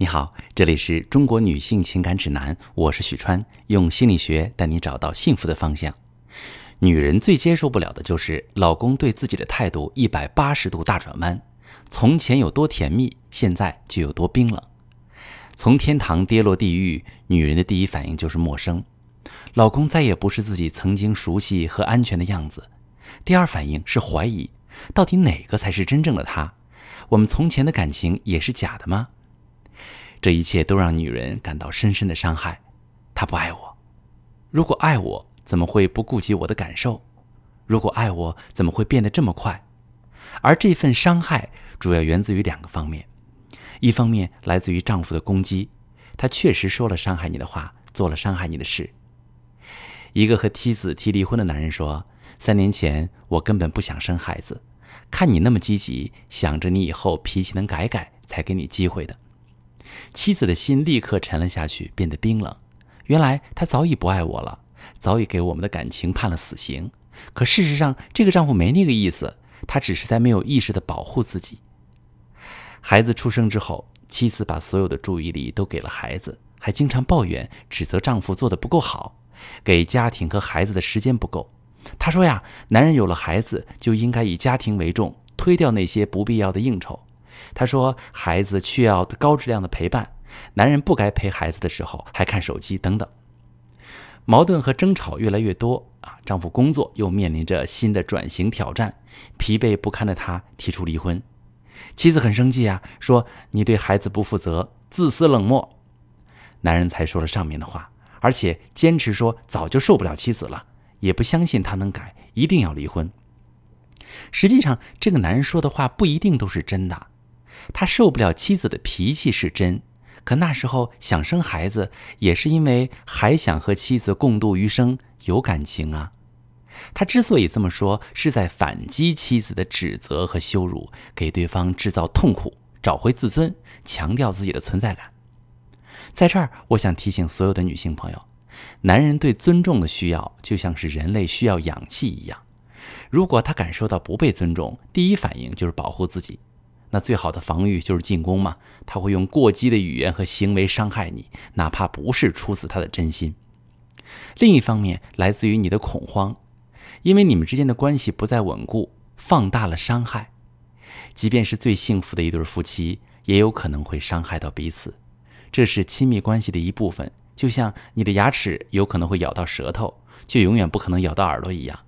你好，这里是中国女性情感指南，我是许川，用心理学带你找到幸福的方向。女人最接受不了的就是老公对自己的态度一百八十度大转弯，从前有多甜蜜，现在就有多冰冷。从天堂跌落地狱，女人的第一反应就是陌生，老公再也不是自己曾经熟悉和安全的样子。第二反应是怀疑，到底哪个才是真正的他？我们从前的感情也是假的吗？这一切都让女人感到深深的伤害。他不爱我，如果爱我，怎么会不顾及我的感受？如果爱我，怎么会变得这么快？而这份伤害主要源自于两个方面：一方面来自于丈夫的攻击，他确实说了伤害你的话，做了伤害你的事。一个和妻子提离婚的男人说：“三年前我根本不想生孩子，看你那么积极，想着你以后脾气能改改，才给你机会的。”妻子的心立刻沉了下去，变得冰冷。原来他早已不爱我了，早已给我们的感情判了死刑。可事实上，这个丈夫没那个意思，他只是在没有意识地保护自己。孩子出生之后，妻子把所有的注意力都给了孩子，还经常抱怨、指责丈夫做得不够好，给家庭和孩子的时间不够。她说呀，男人有了孩子就应该以家庭为重，推掉那些不必要的应酬。她说：“孩子需要高质量的陪伴，男人不该陪孩子的时候还看手机等等。”矛盾和争吵越来越多啊！丈夫工作又面临着新的转型挑战，疲惫不堪的他提出离婚。妻子很生气啊，说：“你对孩子不负责，自私冷漠。”男人才说了上面的话，而且坚持说早就受不了妻子了，也不相信他能改，一定要离婚。实际上，这个男人说的话不一定都是真的。他受不了妻子的脾气是真，可那时候想生孩子也是因为还想和妻子共度余生，有感情啊。他之所以这么说，是在反击妻子的指责和羞辱，给对方制造痛苦，找回自尊，强调自己的存在感。在这儿，我想提醒所有的女性朋友，男人对尊重的需要，就像是人类需要氧气一样。如果他感受到不被尊重，第一反应就是保护自己。那最好的防御就是进攻嘛，他会用过激的语言和行为伤害你，哪怕不是出自他的真心。另一方面，来自于你的恐慌，因为你们之间的关系不再稳固，放大了伤害。即便是最幸福的一对夫妻，也有可能会伤害到彼此，这是亲密关系的一部分。就像你的牙齿有可能会咬到舌头，却永远不可能咬到耳朵一样，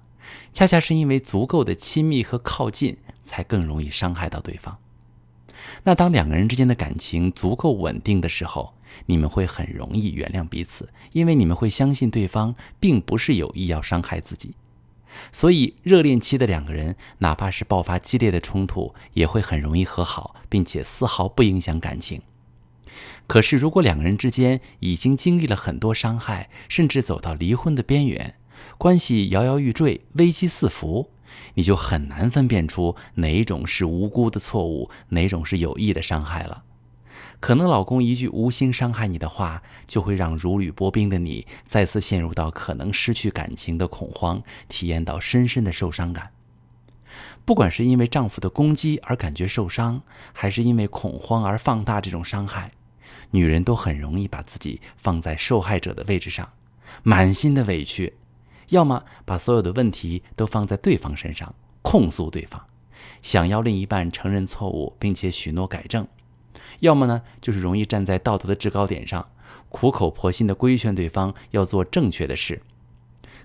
恰恰是因为足够的亲密和靠近，才更容易伤害到对方。那当两个人之间的感情足够稳定的时候，你们会很容易原谅彼此，因为你们会相信对方并不是有意要伤害自己。所以，热恋期的两个人，哪怕是爆发激烈的冲突，也会很容易和好，并且丝毫不影响感情。可是，如果两个人之间已经经历了很多伤害，甚至走到离婚的边缘，关系摇摇欲坠，危机四伏。你就很难分辨出哪种是无辜的错误，哪种是有意的伤害了。可能老公一句无心伤害你的话，就会让如履薄冰的你再次陷入到可能失去感情的恐慌，体验到深深的受伤感。不管是因为丈夫的攻击而感觉受伤，还是因为恐慌而放大这种伤害，女人都很容易把自己放在受害者的位置上，满心的委屈。要么把所有的问题都放在对方身上，控诉对方，想要另一半承认错误并且许诺改正；要么呢，就是容易站在道德的制高点上，苦口婆心的规劝对方要做正确的事。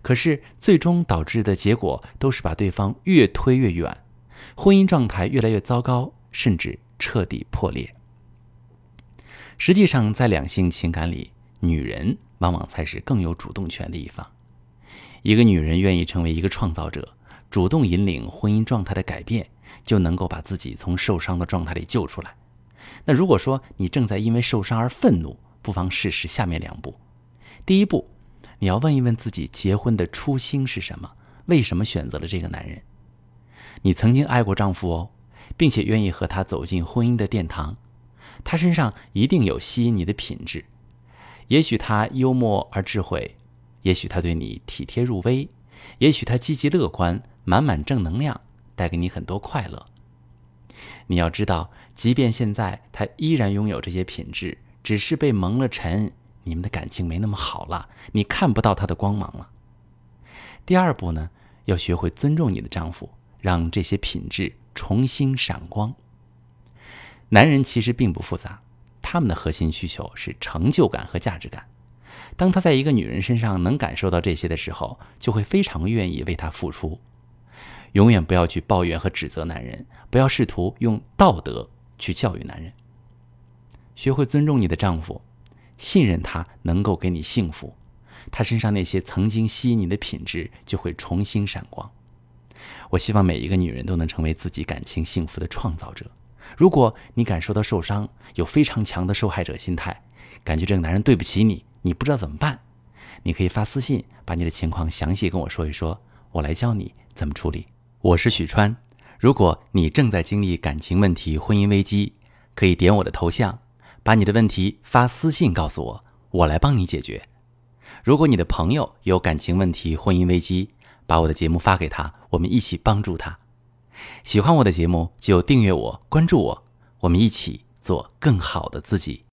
可是最终导致的结果都是把对方越推越远，婚姻状态越来越糟糕，甚至彻底破裂。实际上，在两性情感里，女人往往才是更有主动权的一方。一个女人愿意成为一个创造者，主动引领婚姻状态的改变，就能够把自己从受伤的状态里救出来。那如果说你正在因为受伤而愤怒，不妨试试下面两步。第一步，你要问一问自己结婚的初心是什么？为什么选择了这个男人？你曾经爱过丈夫哦，并且愿意和他走进婚姻的殿堂。他身上一定有吸引你的品质，也许他幽默而智慧。也许他对你体贴入微，也许他积极乐观，满满正能量，带给你很多快乐。你要知道，即便现在他依然拥有这些品质，只是被蒙了尘，你们的感情没那么好了，你看不到他的光芒了。第二步呢，要学会尊重你的丈夫，让这些品质重新闪光。男人其实并不复杂，他们的核心需求是成就感和价值感。当他在一个女人身上能感受到这些的时候，就会非常愿意为她付出。永远不要去抱怨和指责男人，不要试图用道德去教育男人。学会尊重你的丈夫，信任他能够给你幸福，他身上那些曾经吸引你的品质就会重新闪光。我希望每一个女人都能成为自己感情幸福的创造者。如果你感受到受伤，有非常强的受害者心态，感觉这个男人对不起你，你不知道怎么办，你可以发私信把你的情况详细跟我说一说，我来教你怎么处理。我是许川，如果你正在经历感情问题、婚姻危机，可以点我的头像，把你的问题发私信告诉我，我来帮你解决。如果你的朋友有感情问题、婚姻危机，把我的节目发给他，我们一起帮助他。喜欢我的节目就订阅我、关注我，我们一起做更好的自己。